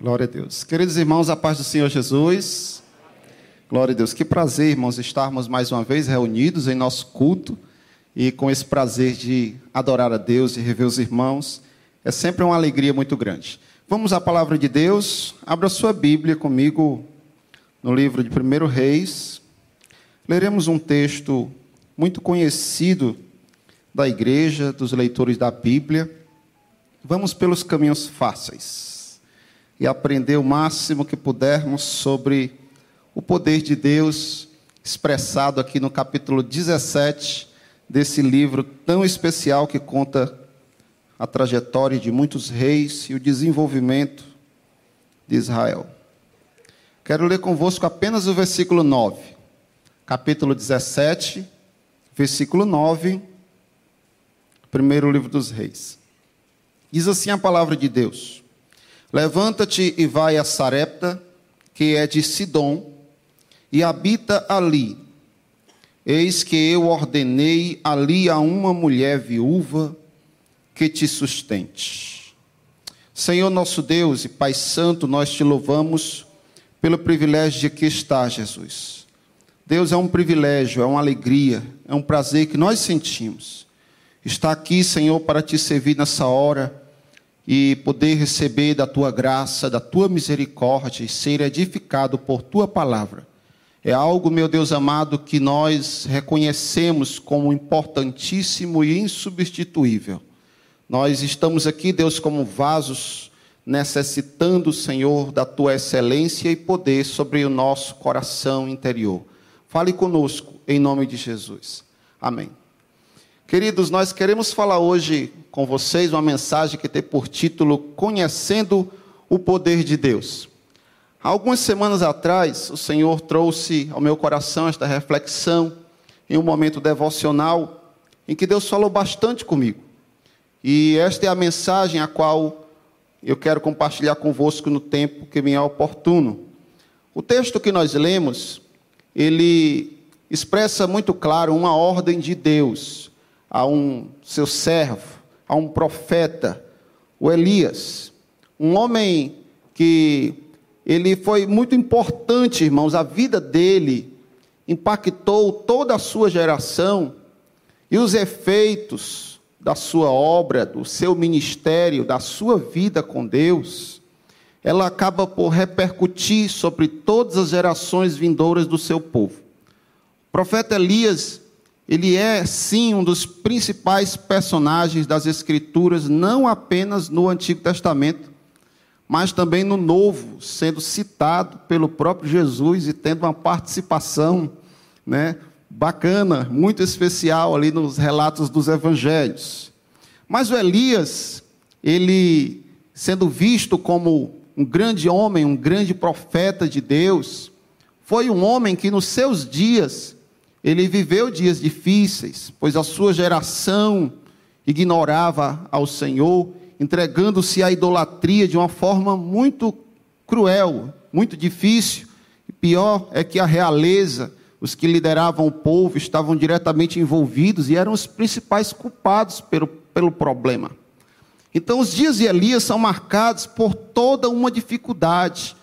Glória a Deus. Queridos irmãos, a paz do Senhor Jesus. Glória a Deus. Que prazer, irmãos, estarmos mais uma vez reunidos em nosso culto e com esse prazer de adorar a Deus e rever os irmãos. É sempre uma alegria muito grande. Vamos à palavra de Deus. Abra sua Bíblia comigo no livro de 1 Reis. Leremos um texto muito conhecido da igreja, dos leitores da Bíblia. Vamos pelos caminhos fáceis e aprender o máximo que pudermos sobre o poder de Deus expressado aqui no capítulo 17 desse livro tão especial que conta a trajetória de muitos reis e o desenvolvimento de Israel. Quero ler convosco apenas o versículo 9. Capítulo 17, versículo 9, primeiro livro dos reis. Diz assim a palavra de Deus: Levanta-te e vai a Sarepta, que é de Sidom, e habita ali. Eis que eu ordenei ali a uma mulher viúva que te sustente. Senhor nosso Deus e Pai Santo, nós te louvamos pelo privilégio de aqui estar, Jesus. Deus é um privilégio, é uma alegria, é um prazer que nós sentimos. Está aqui, Senhor, para te servir nessa hora e poder receber da tua graça, da tua misericórdia e ser edificado por tua palavra. É algo, meu Deus amado, que nós reconhecemos como importantíssimo e insubstituível. Nós estamos aqui, Deus, como vasos, necessitando, Senhor, da tua excelência e poder sobre o nosso coração interior. Fale conosco, em nome de Jesus. Amém. Queridos, nós queremos falar hoje com vocês uma mensagem que tem por título Conhecendo o Poder de Deus. Há algumas semanas atrás, o Senhor trouxe ao meu coração esta reflexão em um momento devocional em que Deus falou bastante comigo. E esta é a mensagem a qual eu quero compartilhar convosco no tempo que me é oportuno. O texto que nós lemos, ele expressa muito claro uma ordem de Deus a um seu servo, a um profeta, o Elias, um homem que ele foi muito importante, irmãos, a vida dele impactou toda a sua geração e os efeitos da sua obra, do seu ministério, da sua vida com Deus, ela acaba por repercutir sobre todas as gerações vindouras do seu povo. O profeta Elias, ele é sim um dos principais personagens das Escrituras, não apenas no Antigo Testamento, mas também no Novo, sendo citado pelo próprio Jesus e tendo uma participação né, bacana, muito especial ali nos relatos dos Evangelhos. Mas o Elias, ele sendo visto como um grande homem, um grande profeta de Deus, foi um homem que nos seus dias ele viveu dias difíceis, pois a sua geração ignorava ao Senhor, entregando-se à idolatria de uma forma muito cruel, muito difícil. E pior é que a realeza, os que lideravam o povo, estavam diretamente envolvidos e eram os principais culpados pelo, pelo problema. Então, os dias de Elias são marcados por toda uma dificuldade.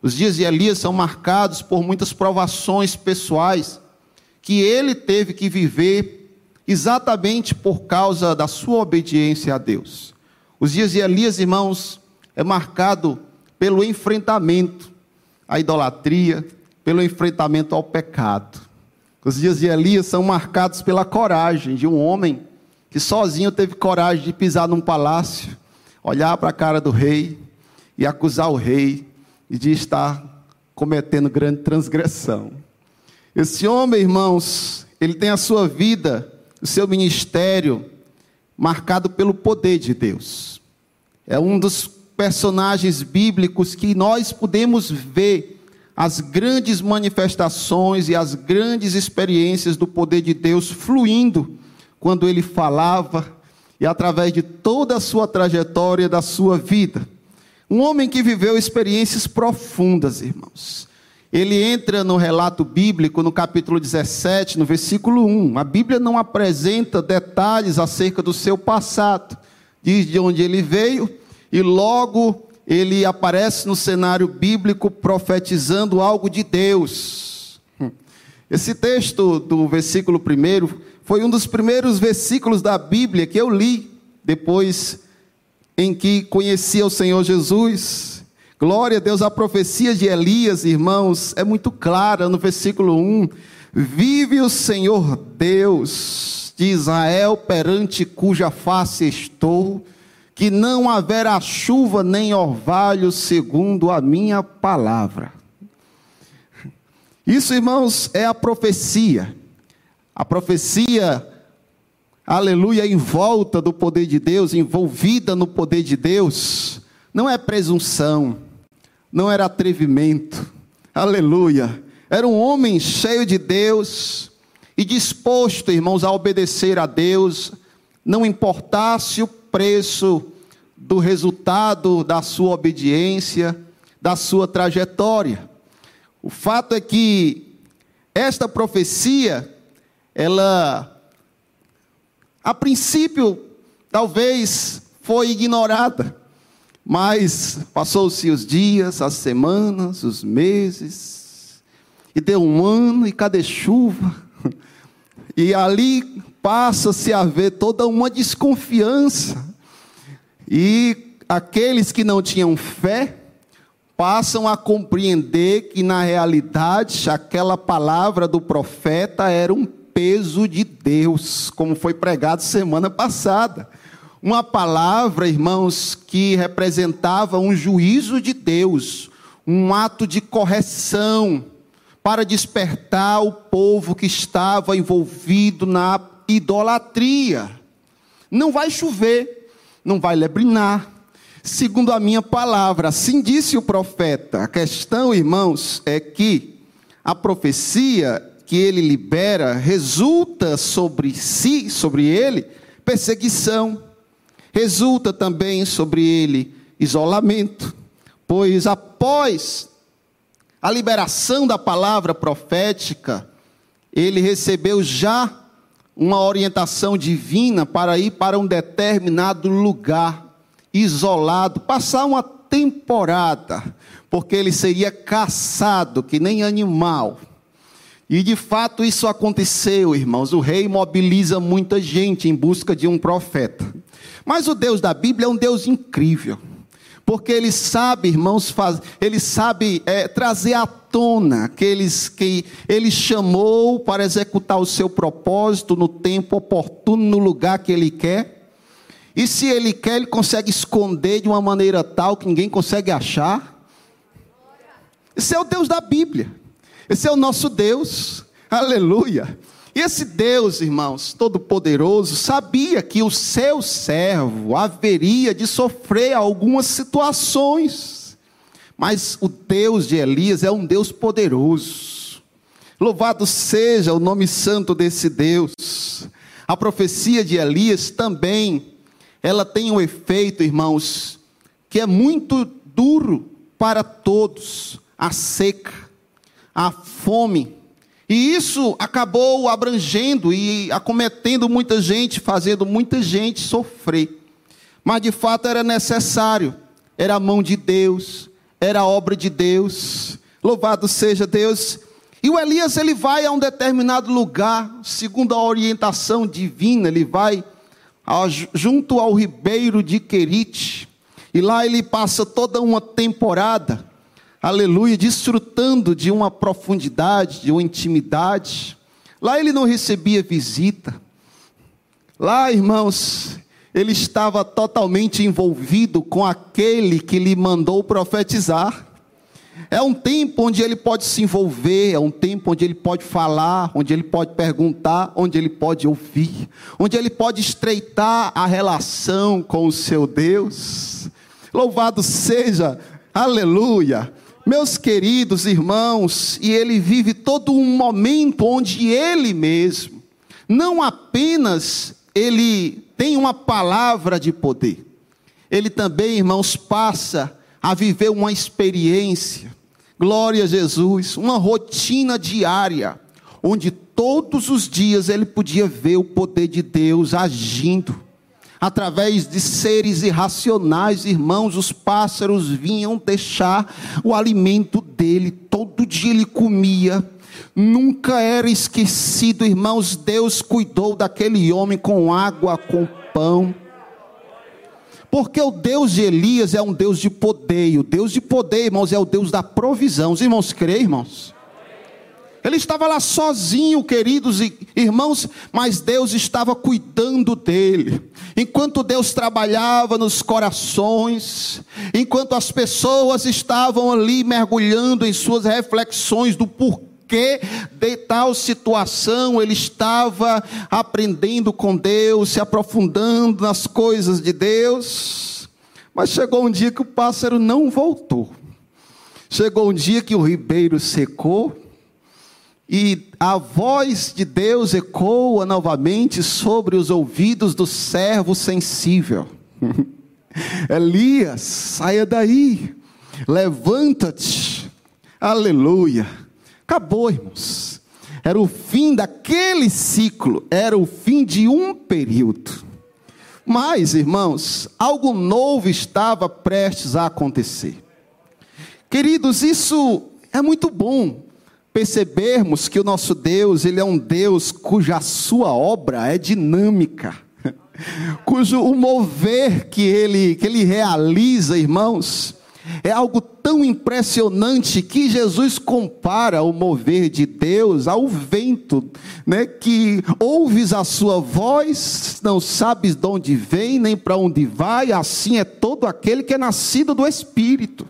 Os dias de Elias são marcados por muitas provações pessoais que ele teve que viver exatamente por causa da sua obediência a Deus. Os dias de Elias, irmãos, é marcado pelo enfrentamento à idolatria, pelo enfrentamento ao pecado. Os dias de Elias são marcados pela coragem de um homem que sozinho teve coragem de pisar num palácio, olhar para a cara do rei e acusar o rei de estar cometendo grande transgressão. Esse homem, irmãos, ele tem a sua vida, o seu ministério marcado pelo poder de Deus. É um dos personagens bíblicos que nós podemos ver as grandes manifestações e as grandes experiências do poder de Deus fluindo quando ele falava e através de toda a sua trajetória da sua vida. Um homem que viveu experiências profundas, irmãos ele entra no relato bíblico no capítulo 17, no versículo 1. A Bíblia não apresenta detalhes acerca do seu passado. Diz de onde ele veio e logo ele aparece no cenário bíblico profetizando algo de Deus. Esse texto do versículo 1 foi um dos primeiros versículos da Bíblia que eu li depois em que conheci o Senhor Jesus. Glória a Deus, a profecia de Elias, irmãos, é muito clara no versículo 1. Vive o Senhor Deus de Israel, perante cuja face estou, que não haverá chuva nem orvalho, segundo a minha palavra. Isso, irmãos, é a profecia. A profecia, aleluia, em volta do poder de Deus, envolvida no poder de Deus, não é presunção, não era atrevimento, aleluia. Era um homem cheio de Deus e disposto, irmãos, a obedecer a Deus, não importasse o preço do resultado da sua obediência, da sua trajetória. O fato é que esta profecia ela, a princípio, talvez foi ignorada, mas passou-se os dias, as semanas, os meses, e deu um ano e cadê chuva? E ali passa-se a ver toda uma desconfiança. E aqueles que não tinham fé passam a compreender que na realidade aquela palavra do profeta era um peso de Deus, como foi pregado semana passada. Uma palavra, irmãos, que representava um juízo de Deus, um ato de correção para despertar o povo que estava envolvido na idolatria. Não vai chover, não vai lebrinar, segundo a minha palavra, assim disse o profeta. A questão, irmãos, é que a profecia que ele libera resulta sobre si, sobre ele, perseguição. Resulta também sobre ele isolamento, pois após a liberação da palavra profética, ele recebeu já uma orientação divina para ir para um determinado lugar, isolado, passar uma temporada, porque ele seria caçado que nem animal e de fato isso aconteceu, irmãos. O rei mobiliza muita gente em busca de um profeta. Mas o Deus da Bíblia é um Deus incrível. Porque ele sabe, irmãos, faz, ele sabe é, trazer à tona aqueles que ele chamou para executar o seu propósito no tempo oportuno, no lugar que ele quer. E se ele quer, ele consegue esconder de uma maneira tal que ninguém consegue achar. Esse é o Deus da Bíblia. Esse é o nosso Deus, aleluia. E esse Deus, irmãos, todo-poderoso, sabia que o seu servo haveria de sofrer algumas situações, mas o Deus de Elias é um Deus poderoso. Louvado seja o nome santo desse Deus. A profecia de Elias também, ela tem um efeito, irmãos, que é muito duro para todos: a seca a fome. E isso acabou abrangendo e acometendo muita gente, fazendo muita gente sofrer. Mas de fato era necessário, era a mão de Deus, era a obra de Deus. Louvado seja Deus. E o Elias ele vai a um determinado lugar, segundo a orientação divina, ele vai junto ao ribeiro de Querite. E lá ele passa toda uma temporada aleluia, desfrutando de uma profundidade, de uma intimidade. Lá ele não recebia visita. Lá, irmãos, ele estava totalmente envolvido com aquele que lhe mandou profetizar. É um tempo onde ele pode se envolver, é um tempo onde ele pode falar, onde ele pode perguntar, onde ele pode ouvir, onde ele pode estreitar a relação com o seu Deus. Louvado seja, aleluia, meus queridos irmãos, e ele vive todo um momento onde ele mesmo, não apenas ele tem uma palavra de poder, ele também, irmãos, passa a viver uma experiência, glória a Jesus, uma rotina diária, onde todos os dias ele podia ver o poder de Deus agindo, através de seres irracionais, irmãos, os pássaros vinham deixar o alimento dele, todo dia ele comia, nunca era esquecido, irmãos, Deus cuidou daquele homem com água, com pão. Porque o Deus de Elias é um Deus de poder, e o Deus de poder, irmãos, é o Deus da provisão. Os irmãos creem, irmãos? Ele estava lá sozinho, queridos irmãos, mas Deus estava cuidando dele. Enquanto Deus trabalhava nos corações, enquanto as pessoas estavam ali mergulhando em suas reflexões do porquê de tal situação, ele estava aprendendo com Deus, se aprofundando nas coisas de Deus. Mas chegou um dia que o pássaro não voltou. Chegou um dia que o ribeiro secou e a voz de Deus ecoa novamente sobre os ouvidos do servo sensível. Elias, saia daí, levanta-te, aleluia. Acabou, irmãos. Era o fim daquele ciclo, era o fim de um período. Mas, irmãos, algo novo estava prestes a acontecer. Queridos, isso é muito bom, percebermos que o nosso Deus, ele é um Deus cuja sua obra é dinâmica, cujo o mover que ele, que ele realiza, irmãos, é algo tão impressionante que Jesus compara o mover de Deus ao vento, né? Que ouves a sua voz, não sabes de onde vem nem para onde vai, assim é todo aquele que é nascido do Espírito.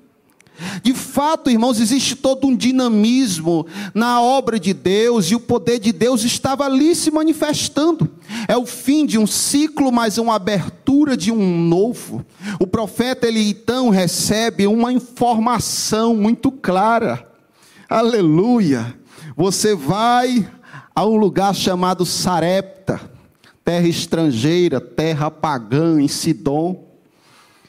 De fato, irmãos, existe todo um dinamismo na obra de Deus e o poder de Deus estava ali se manifestando. É o fim de um ciclo, mas uma abertura de um novo. O profeta ele então recebe uma informação muito clara. Aleluia! Você vai a um lugar chamado Sarepta, terra estrangeira, terra pagã em Sidom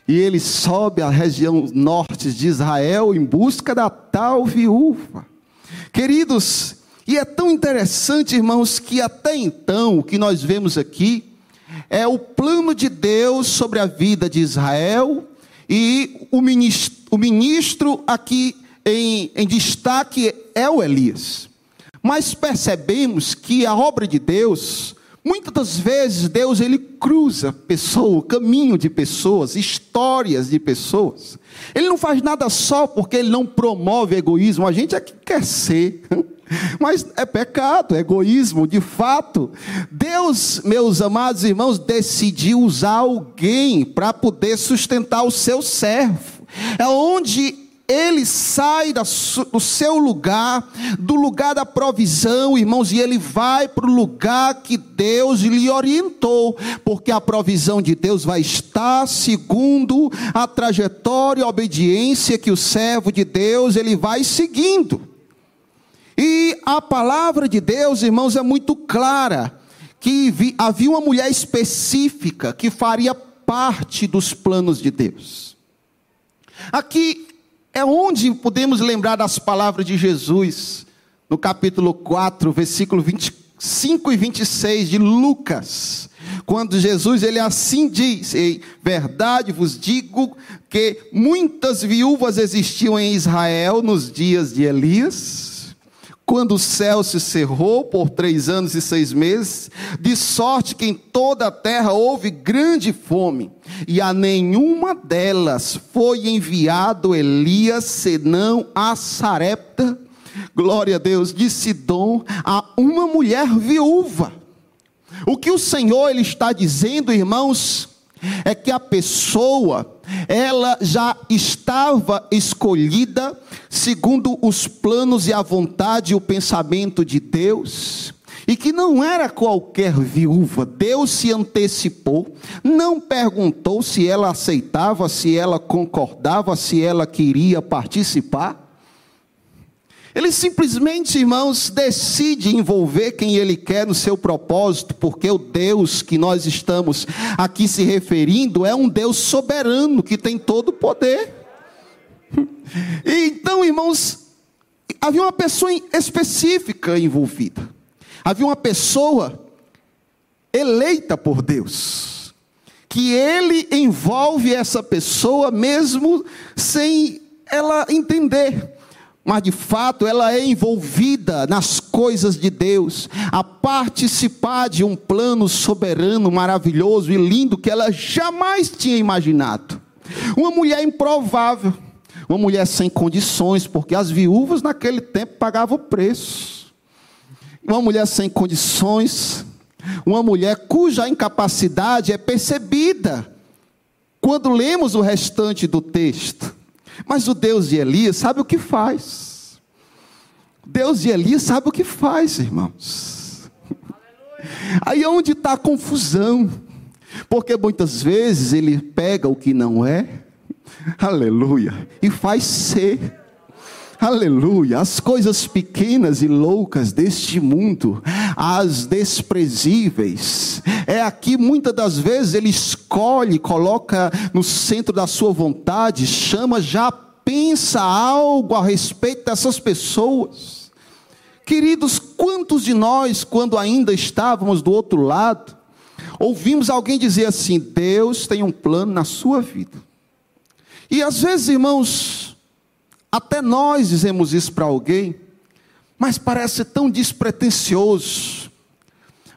e ele sobe à região norte de Israel em busca da tal viúva. Queridos, e é tão interessante, irmãos, que até então o que nós vemos aqui é o plano de Deus sobre a vida de Israel e o ministro, o ministro aqui em, em destaque é o Elias. Mas percebemos que a obra de Deus Muitas das vezes Deus ele cruza pessoa, caminho de pessoas, histórias de pessoas. Ele não faz nada só porque ele não promove egoísmo. A gente é que quer ser. Mas é pecado, é egoísmo, de fato. Deus, meus amados irmãos, decidiu usar alguém para poder sustentar o seu servo. É onde ele sai do seu lugar, do lugar da provisão, irmãos, e ele vai para o lugar que Deus lhe orientou, porque a provisão de Deus vai estar segundo a trajetória e obediência que o servo de Deus ele vai seguindo. E a palavra de Deus, irmãos, é muito clara que havia uma mulher específica que faria parte dos planos de Deus. Aqui é onde podemos lembrar das palavras de Jesus, no capítulo 4, versículo 25 e 26 de Lucas, quando Jesus ele assim diz: Em verdade vos digo que muitas viúvas existiam em Israel nos dias de Elias quando o céu se cerrou por três anos e seis meses, de sorte que em toda a terra houve grande fome, e a nenhuma delas foi enviado Elias, senão a Sarepta, glória a Deus, de Sidom, a uma mulher viúva. O que o Senhor ele está dizendo, irmãos, é que a pessoa ela já estava escolhida segundo os planos e a vontade e o pensamento de Deus, e que não era qualquer viúva, Deus se antecipou, não perguntou se ela aceitava, se ela concordava, se ela queria participar. Ele simplesmente, irmãos, decide envolver quem ele quer no seu propósito, porque o Deus que nós estamos aqui se referindo é um Deus soberano que tem todo o poder. E então, irmãos, havia uma pessoa específica envolvida, havia uma pessoa eleita por Deus que ele envolve essa pessoa mesmo sem ela entender. Mas de fato ela é envolvida nas coisas de Deus, a participar de um plano soberano, maravilhoso e lindo que ela jamais tinha imaginado. Uma mulher improvável, uma mulher sem condições, porque as viúvas naquele tempo pagavam o preço. Uma mulher sem condições, uma mulher cuja incapacidade é percebida quando lemos o restante do texto. Mas o Deus de Elias sabe o que faz. Deus de Elias sabe o que faz, irmãos. Aí é onde está a confusão. Porque muitas vezes ele pega o que não é, aleluia, e faz ser. Aleluia, as coisas pequenas e loucas deste mundo, as desprezíveis, é aqui muitas das vezes ele escolhe, coloca no centro da sua vontade, chama, já pensa algo a respeito dessas pessoas. Queridos, quantos de nós, quando ainda estávamos do outro lado, ouvimos alguém dizer assim: Deus tem um plano na sua vida. E às vezes, irmãos, até nós dizemos isso para alguém, mas parece tão despretensioso.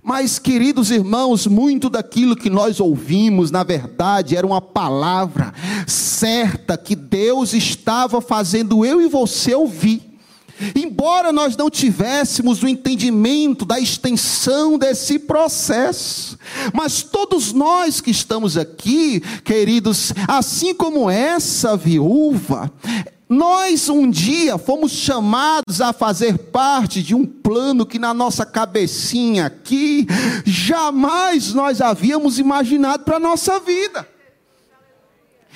Mas, queridos irmãos, muito daquilo que nós ouvimos, na verdade, era uma palavra certa que Deus estava fazendo eu e você ouvir. Embora nós não tivéssemos o entendimento da extensão desse processo, mas todos nós que estamos aqui, queridos, assim como essa viúva, nós um dia fomos chamados a fazer parte de um plano que na nossa cabecinha aqui jamais nós havíamos imaginado para a nossa vida.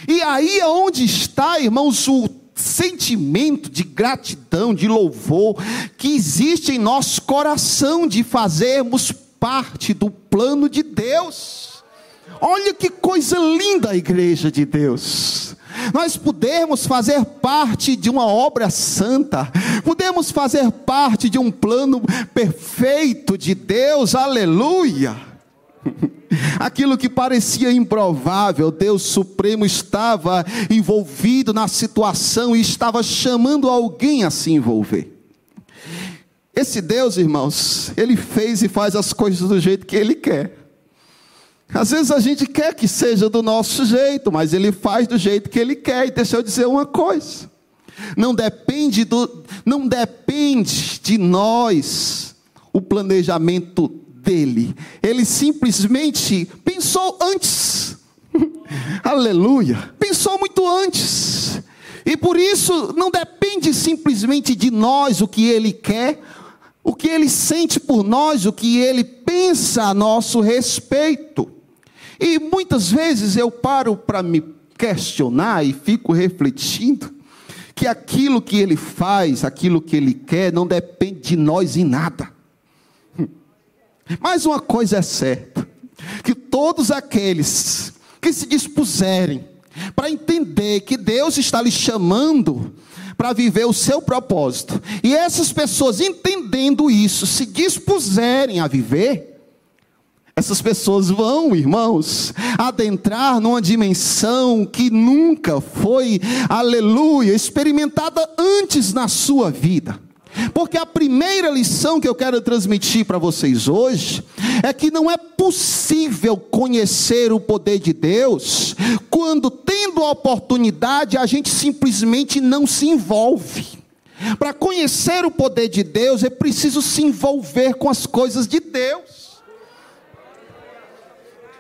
E aí é onde está, irmãos, o sentimento de gratidão, de louvor que existe em nosso coração de fazermos parte do plano de Deus. Olha que coisa linda a igreja de Deus. Nós podemos fazer parte de uma obra santa, podemos fazer parte de um plano perfeito de Deus, aleluia. Aquilo que parecia improvável, Deus Supremo estava envolvido na situação e estava chamando alguém a se envolver. Esse Deus, irmãos, ele fez e faz as coisas do jeito que ele quer. Às vezes a gente quer que seja do nosso jeito, mas ele faz do jeito que ele quer. E deixa eu dizer uma coisa: não depende do, não depende de nós o planejamento dele. Ele simplesmente pensou antes. Aleluia. Pensou muito antes. E por isso não depende simplesmente de nós o que ele quer, o que ele sente por nós, o que ele pensa a nosso respeito. E muitas vezes eu paro para me questionar e fico refletindo que aquilo que ele faz, aquilo que ele quer, não depende de nós em nada. Mas uma coisa é certa: que todos aqueles que se dispuserem para entender que Deus está lhe chamando para viver o seu propósito, e essas pessoas entendendo isso, se dispuserem a viver, essas pessoas vão, irmãos, adentrar numa dimensão que nunca foi, aleluia, experimentada antes na sua vida. Porque a primeira lição que eu quero transmitir para vocês hoje é que não é possível conhecer o poder de Deus quando, tendo a oportunidade, a gente simplesmente não se envolve. Para conhecer o poder de Deus é preciso se envolver com as coisas de Deus.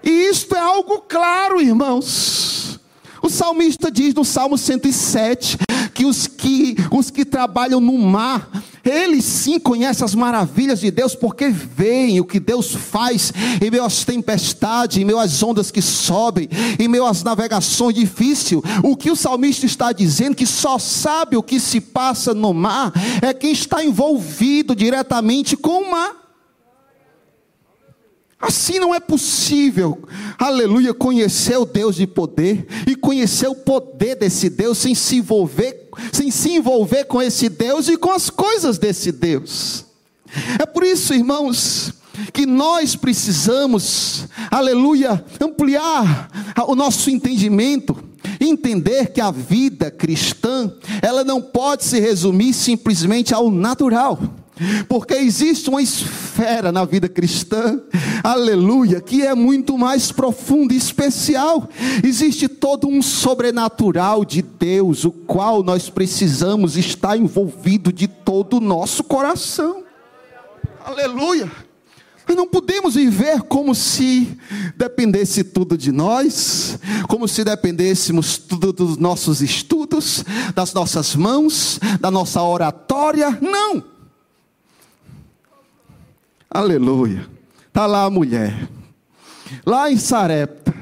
E isto é algo claro, irmãos. O salmista diz no Salmo 107 que os que, os que trabalham no mar, eles sim conhecem as maravilhas de Deus, porque veem o que Deus faz em meio às tempestades, em meio às ondas que sobem, em meio às navegações difíceis. O que o salmista está dizendo, que só sabe o que se passa no mar, é quem está envolvido diretamente com o mar. Assim não é possível, aleluia, conhecer o Deus de poder e conhecer o poder desse Deus sem se envolver, sem se envolver com esse Deus e com as coisas desse Deus. É por isso, irmãos, que nós precisamos, aleluia, ampliar o nosso entendimento, entender que a vida cristã, ela não pode se resumir simplesmente ao natural. Porque existe uma esfera na vida cristã, aleluia, que é muito mais profunda e especial. Existe todo um sobrenatural de Deus, o qual nós precisamos estar envolvido de todo o nosso coração. Aleluia. Nós não podemos viver como se dependesse tudo de nós, como se dependêssemos tudo dos nossos estudos, das nossas mãos, da nossa oratória. Não. Aleluia. Está lá a mulher, lá em Sarepta.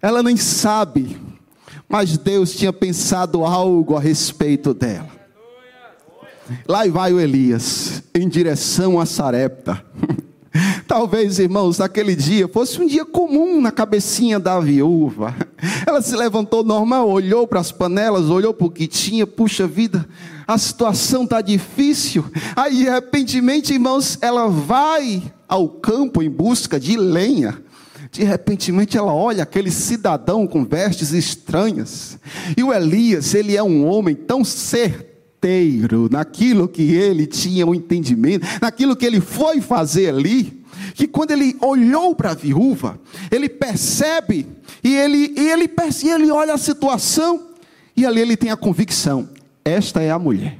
Ela nem sabe, mas Deus tinha pensado algo a respeito dela. Lá vai o Elias, em direção a Sarepta. Talvez, irmãos, naquele dia fosse um dia comum na cabecinha da viúva. Ela se levantou normal, olhou para as panelas, olhou para o que tinha, puxa vida, a situação está difícil. Aí, de repentemente, irmãos, ela vai ao campo em busca de lenha. De repentemente ela olha aquele cidadão com vestes estranhas. E o Elias, ele é um homem tão certeiro naquilo que ele tinha o um entendimento, naquilo que ele foi fazer ali que quando ele olhou para a viúva, ele percebe e ele, ele, e ele olha a situação e ali ele tem a convicção: esta é a mulher.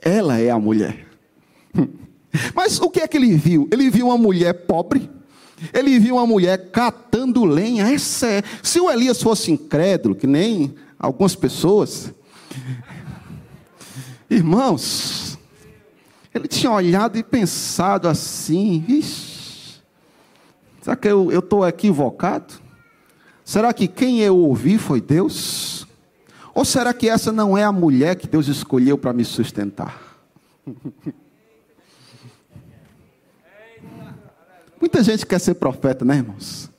Ela é a mulher. Mas o que é que ele viu? Ele viu uma mulher pobre. Ele viu uma mulher catando lenha. Essa é. Se o Elias fosse incrédulo, que nem algumas pessoas, irmãos, ele tinha olhado e pensado assim: Ixi, será que eu estou equivocado? Será que quem eu ouvi foi Deus? Ou será que essa não é a mulher que Deus escolheu para me sustentar? Muita gente quer ser profeta, né, irmãos?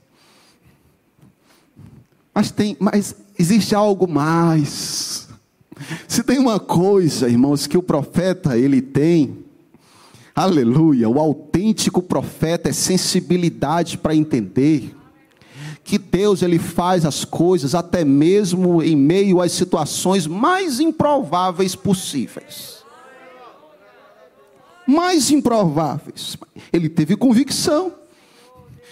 Mas tem, mas existe algo mais. Se tem uma coisa, irmãos, que o profeta ele tem, aleluia, o autêntico profeta é sensibilidade para entender que Deus ele faz as coisas até mesmo em meio às situações mais improváveis possíveis. Mais improváveis. Ele teve convicção.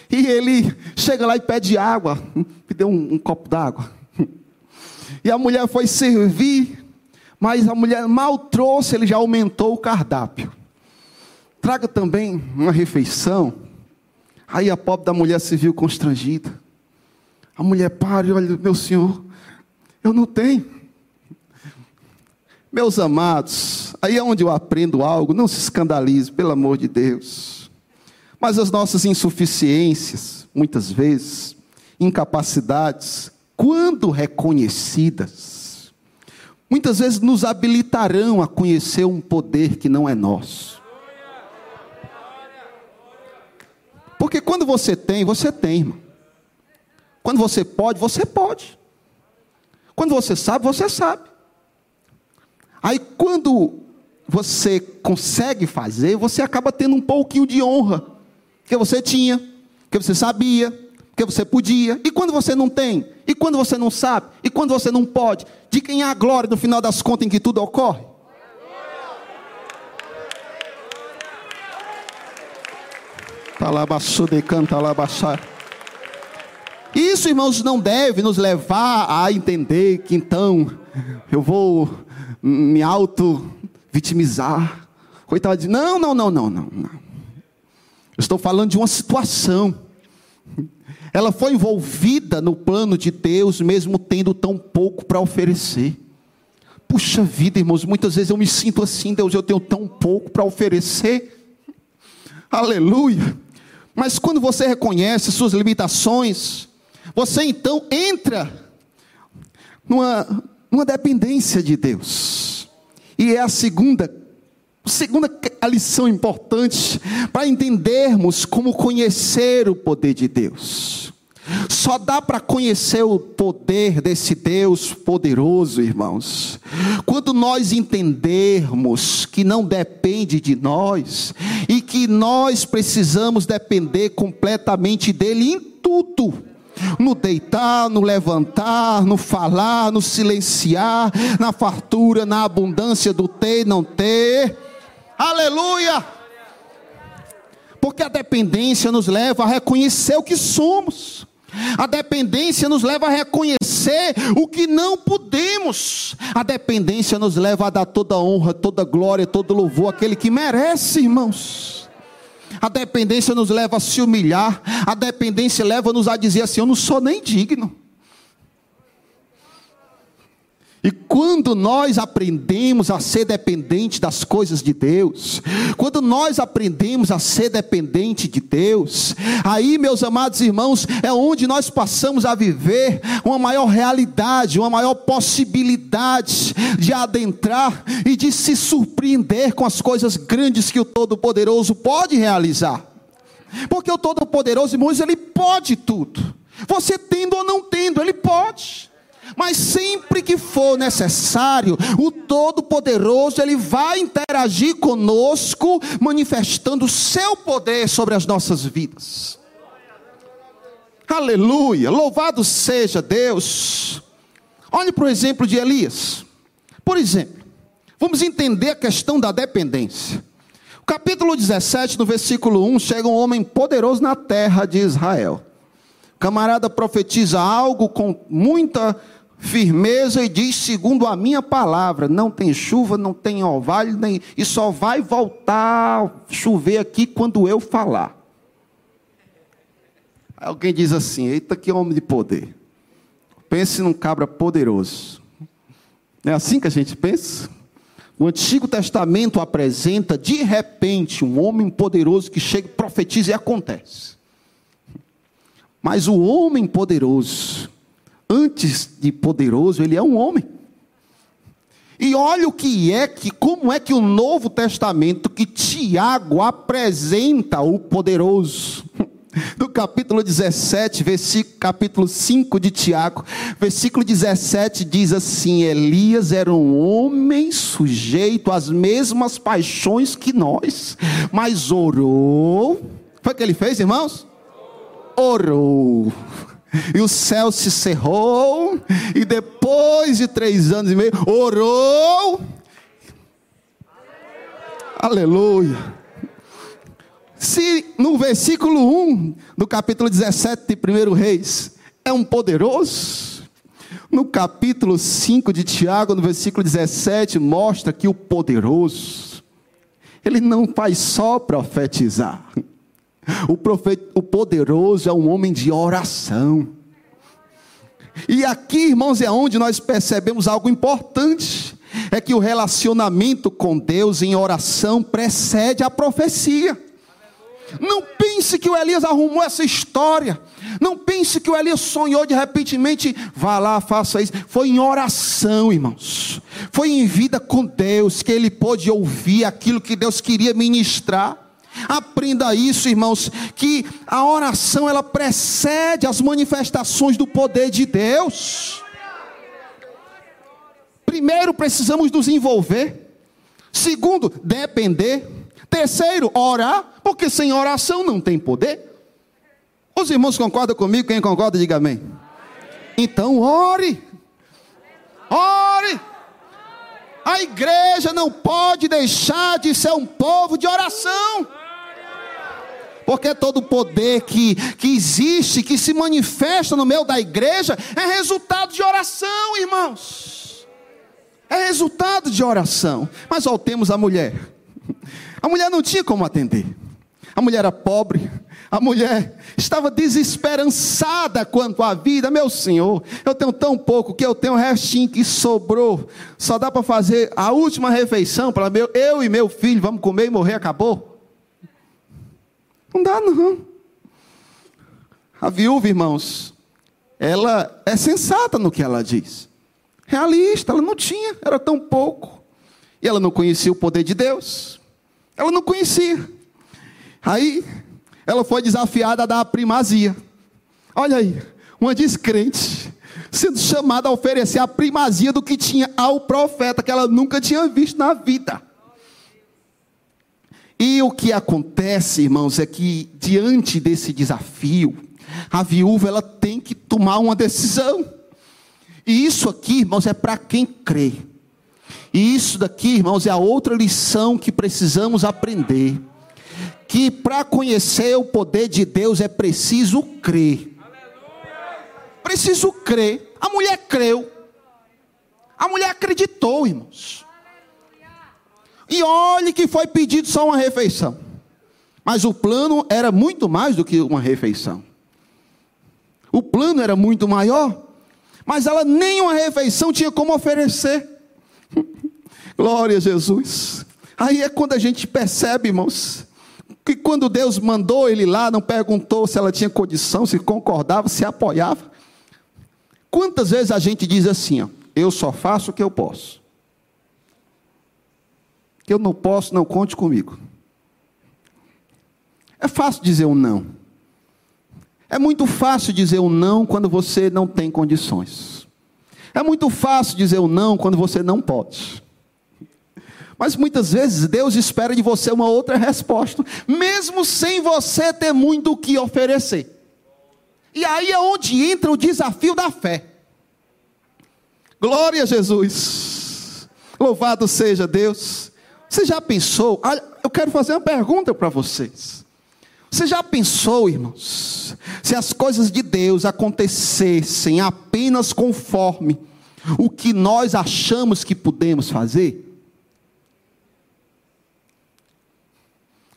E ele chega lá e pede água. Me deu um, um copo d'água. E a mulher foi servir, mas a mulher mal trouxe, ele já aumentou o cardápio. Traga também uma refeição. Aí a pobre da mulher se viu constrangida. A mulher para e olha, meu senhor, eu não tenho. Meus amados, aí é onde eu aprendo algo, não se escandalize, pelo amor de Deus. Mas as nossas insuficiências, muitas vezes, incapacidades, quando reconhecidas, muitas vezes nos habilitarão a conhecer um poder que não é nosso. Porque quando você tem, você tem, irmão. Quando você pode, você pode. Quando você sabe, você sabe. Aí quando você consegue fazer, você acaba tendo um pouquinho de honra. Que você tinha, que você sabia, que você podia. E quando você não tem? E quando você não sabe? E quando você não pode? De quem é a glória no final das contas em que tudo ocorre? Isso, irmãos, não deve nos levar a entender que então eu vou me auto-vitimizar. Coitado de. Não, não, não, não, não. Eu estou falando de uma situação ela foi envolvida no plano de Deus, mesmo tendo tão pouco para oferecer. Puxa vida, irmãos, muitas vezes eu me sinto assim, Deus, eu tenho tão pouco para oferecer. Aleluia. Mas quando você reconhece suas limitações, você então entra numa, numa dependência de Deus. E é a segunda, segunda a lição importante para entendermos como conhecer o poder de Deus. Só dá para conhecer o poder desse Deus poderoso, irmãos, quando nós entendermos que não depende de nós e que nós precisamos depender completamente dele em tudo no deitar, no levantar, no falar, no silenciar, na fartura, na abundância do ter e não ter. Aleluia! Porque a dependência nos leva a reconhecer o que somos. A dependência nos leva a reconhecer o que não podemos. A dependência nos leva a dar toda honra, toda glória, todo louvor àquele que merece, irmãos. A dependência nos leva a se humilhar. A dependência leva-nos a dizer assim: Eu não sou nem digno. E quando nós aprendemos a ser dependente das coisas de Deus, quando nós aprendemos a ser dependente de Deus, aí, meus amados irmãos, é onde nós passamos a viver uma maior realidade, uma maior possibilidade de adentrar e de se surpreender com as coisas grandes que o Todo-Poderoso pode realizar. Porque o Todo-Poderoso, irmãos, ele pode tudo. Você tendo ou não tendo, ele pode. Mas sempre que for necessário, o Todo-Poderoso ele vai interagir conosco, manifestando o seu poder sobre as nossas vidas. Aleluia! Louvado seja Deus. Olhe para o exemplo de Elias. Por exemplo, vamos entender a questão da dependência. O capítulo 17, no versículo 1, chega um homem poderoso na terra de Israel. O camarada profetiza algo com muita firmeza e diz: segundo a minha palavra, não tem chuva, não tem orvalho, nem, e só vai voltar a chover aqui quando eu falar. Alguém diz assim: eita, que homem de poder. Pense num cabra poderoso. Não é assim que a gente pensa? O Antigo Testamento apresenta de repente um homem poderoso que chega, profetiza e acontece. Mas o homem poderoso, antes de poderoso, ele é um homem. E olha o que é que, como é que o Novo Testamento, que Tiago apresenta o poderoso. No capítulo 17, versículo, capítulo 5 de Tiago, versículo 17 diz assim: Elias era um homem sujeito às mesmas paixões que nós, mas orou. Foi o que ele fez, irmãos? Orou e o céu se cerrou, e depois de três anos e meio, orou. Aleluia. Se no versículo 1 do capítulo 17 de 1 Reis é um poderoso, no capítulo 5 de Tiago, no versículo 17, mostra que o poderoso, ele não faz só profetizar, o, profeta, o poderoso é um homem de oração. E aqui, irmãos, é onde nós percebemos algo importante: é que o relacionamento com Deus em oração precede a profecia. Não pense que o Elias arrumou essa história. Não pense que o Elias sonhou de repentemente, vá lá, faça isso. Foi em oração, irmãos. Foi em vida com Deus que ele pôde ouvir aquilo que Deus queria ministrar. Aprenda isso, irmãos, que a oração ela precede as manifestações do poder de Deus. Primeiro, precisamos nos envolver. Segundo, depender. Terceiro, orar, porque sem oração não tem poder. Os irmãos concordam comigo? Quem concorda, diga amém. Então, ore. Ore. A igreja não pode deixar de ser um povo de oração. Porque todo poder que, que existe, que se manifesta no meio da igreja, é resultado de oração, irmãos. É resultado de oração. Mas voltemos à mulher. A mulher não tinha como atender. A mulher era pobre, a mulher estava desesperançada quanto à vida. Meu senhor, eu tenho tão pouco que eu tenho um restinho que sobrou. Só dá para fazer a última refeição para eu e meu filho, vamos comer e morrer, acabou. Não dá, não. A viúva, irmãos, ela é sensata no que ela diz. Realista, ela não tinha, era tão pouco. E ela não conhecia o poder de Deus. Ela não conhecia. Aí, ela foi desafiada a dar a primazia. Olha aí, uma descrente sendo chamada a oferecer a primazia do que tinha ao profeta que ela nunca tinha visto na vida. E o que acontece, irmãos, é que diante desse desafio, a viúva ela tem que tomar uma decisão. E isso aqui, irmãos, é para quem crê. E isso daqui, irmãos, é a outra lição que precisamos aprender. Que para conhecer o poder de Deus é preciso crer. Preciso crer. A mulher creu. A mulher acreditou, irmãos. E olhe que foi pedido só uma refeição. Mas o plano era muito mais do que uma refeição. O plano era muito maior. Mas ela nem uma refeição tinha como oferecer. Glória a Jesus. Aí é quando a gente percebe, irmãos, que quando Deus mandou ele lá, não perguntou se ela tinha condição, se concordava, se apoiava. Quantas vezes a gente diz assim, ó, eu só faço o que eu posso que eu não posso, não conte comigo. É fácil dizer um não. É muito fácil dizer um não quando você não tem condições. É muito fácil dizer um não quando você não pode. Mas muitas vezes Deus espera de você uma outra resposta, mesmo sem você ter muito o que oferecer. E aí é onde entra o desafio da fé. Glória a Jesus. Louvado seja Deus. Você já pensou? Eu quero fazer uma pergunta para vocês. Você já pensou, irmãos, se as coisas de Deus acontecessem apenas conforme o que nós achamos que podemos fazer?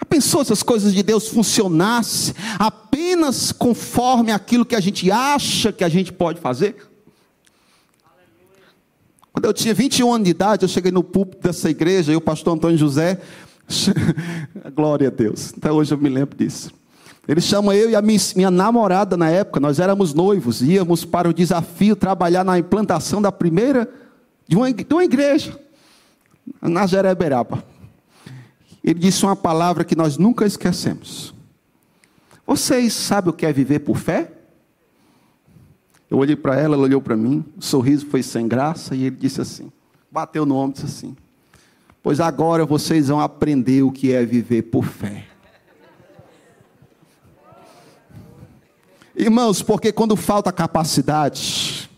Já pensou se as coisas de Deus funcionassem apenas conforme aquilo que a gente acha que a gente pode fazer? Quando eu tinha 21 anos de idade, eu cheguei no púlpito dessa igreja e o pastor Antônio José, glória a Deus, até hoje eu me lembro disso. Ele chama eu e a minha, minha, namorada na época, nós éramos noivos, íamos para o desafio trabalhar na implantação da primeira, de uma, de uma igreja, na Jereberaba. Ele disse uma palavra que nós nunca esquecemos. Vocês sabem o que é viver por fé? Eu olhei para ela, ela olhou para mim, o sorriso foi sem graça e ele disse assim: bateu no ombro e disse assim: Pois agora vocês vão aprender o que é viver por fé. Irmãos, porque quando falta capacidade,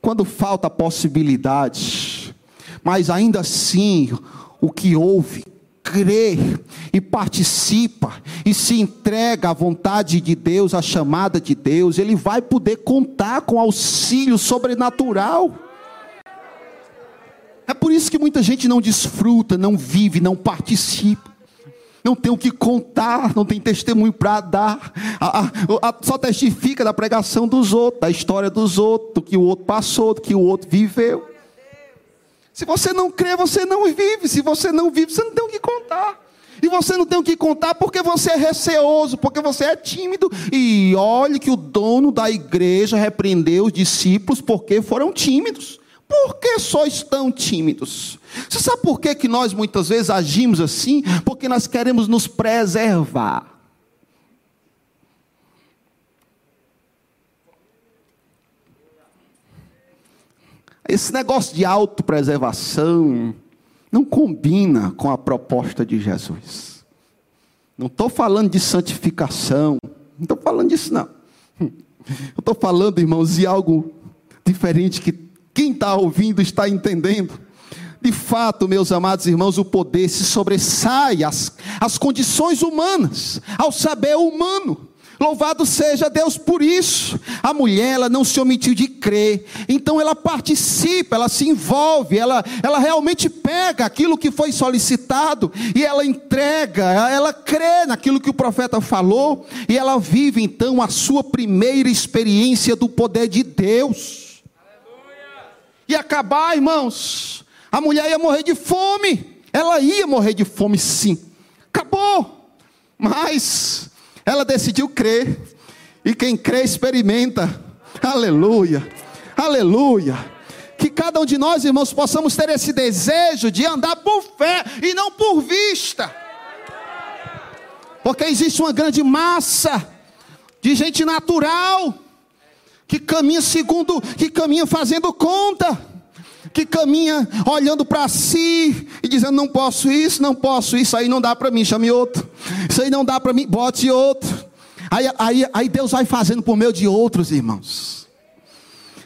quando falta possibilidade, mas ainda assim o que houve crê e participa e se entrega à vontade de Deus, à chamada de Deus, ele vai poder contar com auxílio sobrenatural. É por isso que muita gente não desfruta, não vive, não participa. Não tem o que contar, não tem testemunho para dar, a, a, a, só testifica da pregação dos outros, da história dos outros, do que o outro passou, do que o outro viveu. Se você não crê, você não vive. Se você não vive, você não tem o que contar. E você não tem o que contar porque você é receoso, porque você é tímido. E olhe que o dono da igreja repreendeu os discípulos porque foram tímidos. Por que só estão tímidos? Você sabe por que, que nós muitas vezes agimos assim? Porque nós queremos nos preservar. Esse negócio de autopreservação não combina com a proposta de Jesus. Não estou falando de santificação, não estou falando disso, não. Eu estou falando, irmãos, de algo diferente que quem está ouvindo está entendendo. De fato, meus amados irmãos, o poder se sobressai às, às condições humanas, ao saber humano. Louvado seja Deus por isso. A mulher, ela não se omitiu de crer. Então ela participa, ela se envolve, ela, ela realmente pega aquilo que foi solicitado e ela entrega, ela crê naquilo que o profeta falou e ela vive então a sua primeira experiência do poder de Deus. Aleluia. E acabar, irmãos, a mulher ia morrer de fome. Ela ia morrer de fome, sim. Acabou. Mas ela decidiu crer. E quem crê experimenta. Aleluia. Aleluia. Que cada um de nós, irmãos, possamos ter esse desejo de andar por fé e não por vista. Porque existe uma grande massa de gente natural que caminha segundo, que caminha fazendo conta, que caminha olhando para si e dizendo: não posso isso, não posso isso, aí não dá para mim, chame outro, isso aí não dá para mim, bote outro. Aí, aí, aí Deus vai fazendo por meio de outros irmãos.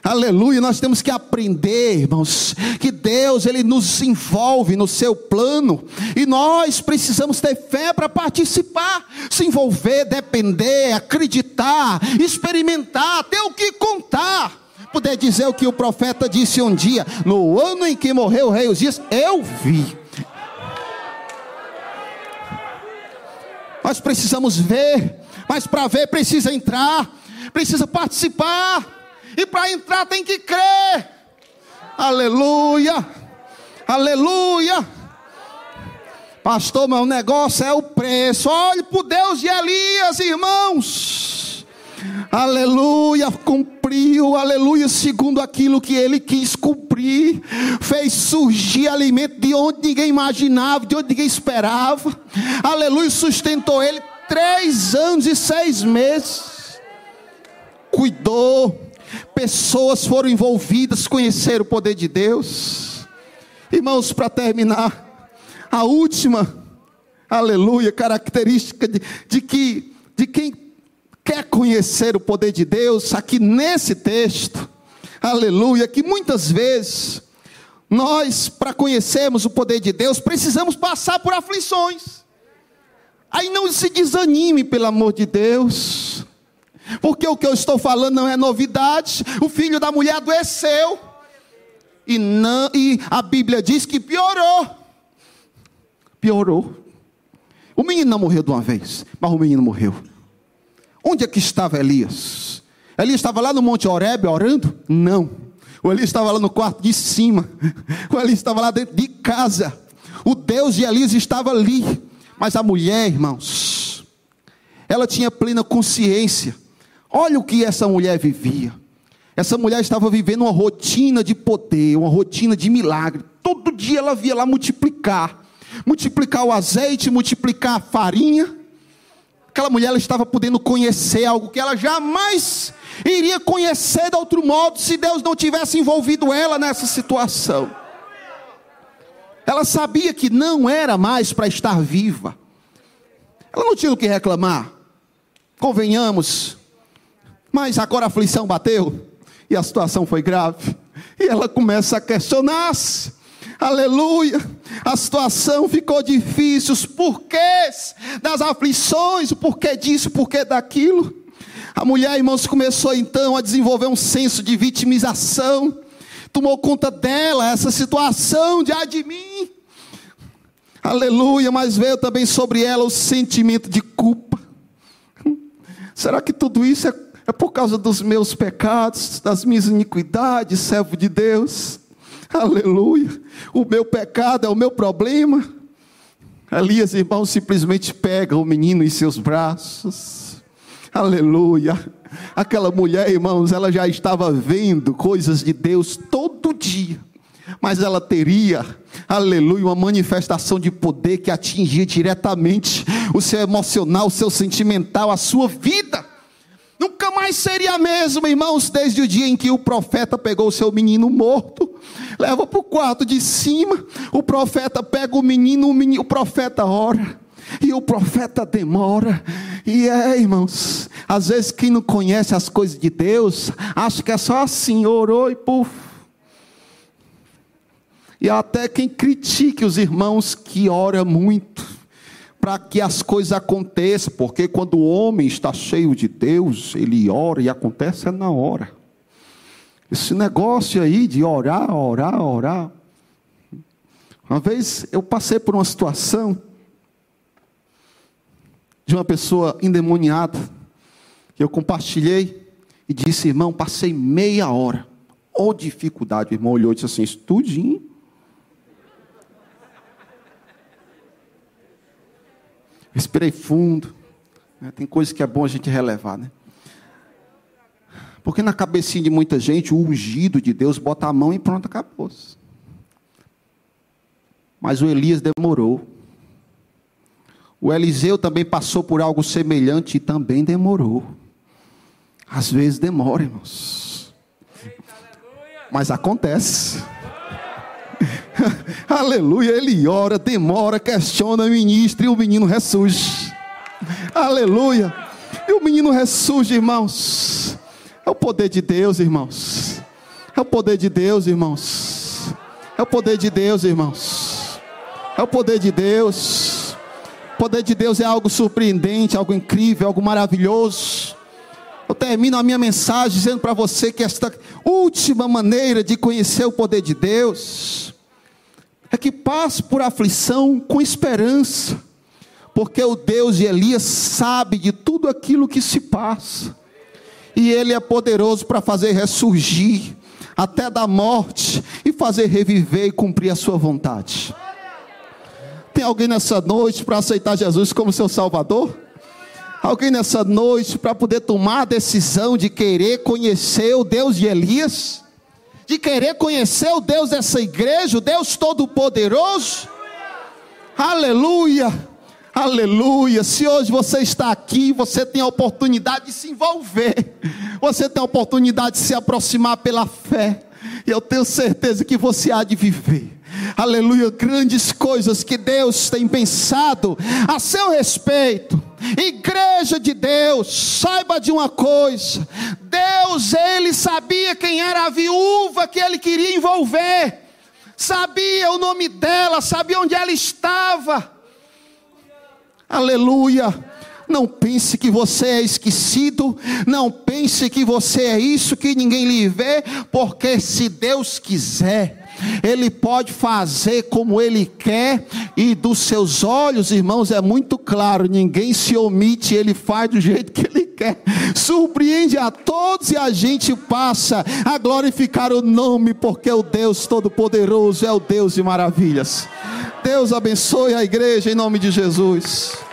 Aleluia, nós temos que aprender, irmãos, que Deus ele nos envolve no seu plano e nós precisamos ter fé para participar, se envolver, depender, acreditar, experimentar, ter o que contar. Poder dizer o que o profeta disse um dia, no ano em que morreu o rei Uzias, eu vi. Nós precisamos ver, mas para ver precisa entrar, precisa participar. E para entrar tem que crer. Aleluia. Aleluia. Pastor, meu negócio é o preço. Olhe para Deus de Elias, irmãos. Aleluia, cumpriu, aleluia, segundo aquilo que ele quis cumprir, fez surgir alimento de onde ninguém imaginava, de onde ninguém esperava, aleluia, sustentou ele três anos e seis meses, cuidou, pessoas foram envolvidas, conheceram o poder de Deus. Irmãos, para terminar, a última, aleluia, característica de, de que de quem quer conhecer o poder de Deus, aqui nesse texto, aleluia, que muitas vezes nós, para conhecermos o poder de Deus, precisamos passar por aflições. Aí não se desanime, pelo amor de Deus. Porque o que eu estou falando não é novidade. O filho da mulher adoeceu. E, não, e a Bíblia diz que piorou. Piorou. O menino não morreu de uma vez, mas o menino morreu. Onde é que estava Elias? Elias estava lá no Monte Horebe orando? Não. O Elias estava lá no quarto de cima. O Elias estava lá dentro de casa. O Deus de Elias estava ali. Mas a mulher, irmãos, ela tinha plena consciência Olha o que essa mulher vivia. Essa mulher estava vivendo uma rotina de poder, uma rotina de milagre. Todo dia ela via lá multiplicar, multiplicar o azeite, multiplicar a farinha. Aquela mulher estava podendo conhecer algo que ela jamais iria conhecer de outro modo se Deus não tivesse envolvido ela nessa situação. Ela sabia que não era mais para estar viva. Ela não tinha o que reclamar. Convenhamos, mas agora a aflição bateu e a situação foi grave. E ela começa a questionar-se. Aleluia. A situação ficou difícil, os porquês das aflições, o porquê disso, o porquê daquilo. A mulher, irmãos, começou então a desenvolver um senso de vitimização. Tomou conta dela essa situação de mim. Aleluia, mas veio também sobre ela o sentimento de culpa. Será que tudo isso é é por causa dos meus pecados, das minhas iniquidades, servo de Deus. Aleluia. O meu pecado é o meu problema. Elias, irmãos, simplesmente pega o menino em seus braços. Aleluia. Aquela mulher, irmãos, ela já estava vendo coisas de Deus todo dia. Mas ela teria, aleluia, uma manifestação de poder que atingia diretamente o seu emocional, o seu sentimental, a sua vida. Nunca mais seria a mesma, irmãos, desde o dia em que o profeta pegou o seu menino morto, leva para o quarto de cima, o profeta pega o menino, o, menino, o profeta ora, e o profeta demora. E é, irmãos, às vezes quem não conhece as coisas de Deus, acha que é só assim, orou e puf. E até quem critique os irmãos que ora muito para que as coisas aconteçam, porque quando o homem está cheio de Deus, ele ora e acontece é na hora. Esse negócio aí de orar, orar, orar. Uma vez eu passei por uma situação de uma pessoa endemoniada, que eu compartilhei e disse, irmão, passei meia hora. Ou dificuldade, o irmão olhou e disse assim, estudinho. Respirei fundo. Né? Tem coisas que é bom a gente relevar, né? Porque na cabecinha de muita gente, o ungido de Deus bota a mão e pronto, acabou. Mas o Elias demorou. O Eliseu também passou por algo semelhante e também demorou. Às vezes demora, irmãos. Mas acontece. Aleluia, ele ora, demora, questiona, ministra e o menino ressurge. Aleluia. E o menino ressurge, irmãos. É o poder de Deus, irmãos. É o poder de Deus, irmãos. É o poder de Deus, irmãos. É o poder de Deus. O poder de Deus é algo surpreendente, algo incrível, algo maravilhoso. Eu termino a minha mensagem dizendo para você que esta última maneira de conhecer o poder de Deus é que passe por aflição com esperança, porque o Deus de Elias sabe de tudo aquilo que se passa, e Ele é poderoso para fazer ressurgir até da morte e fazer reviver e cumprir a Sua vontade. Tem alguém nessa noite para aceitar Jesus como seu Salvador? Alguém nessa noite para poder tomar a decisão de querer conhecer o Deus de Elias? De querer conhecer o Deus dessa igreja, o Deus Todo-Poderoso? Aleluia! Aleluia! Se hoje você está aqui, você tem a oportunidade de se envolver, você tem a oportunidade de se aproximar pela fé, eu tenho certeza que você há de viver aleluia, grandes coisas que Deus tem pensado a seu respeito. Igreja de Deus, saiba de uma coisa: Deus, Ele sabia quem era a viúva que Ele queria envolver, sabia o nome dela, sabia onde ela estava, aleluia. Não pense que você é esquecido, não pense que você é isso que ninguém lhe vê, porque se Deus quiser, ele pode fazer como Ele quer, e dos seus olhos, irmãos, é muito claro: ninguém se omite, Ele faz do jeito que Ele quer, surpreende a todos, e a gente passa a glorificar o nome, porque o Deus Todo-Poderoso é o Deus de maravilhas. Deus abençoe a igreja em nome de Jesus.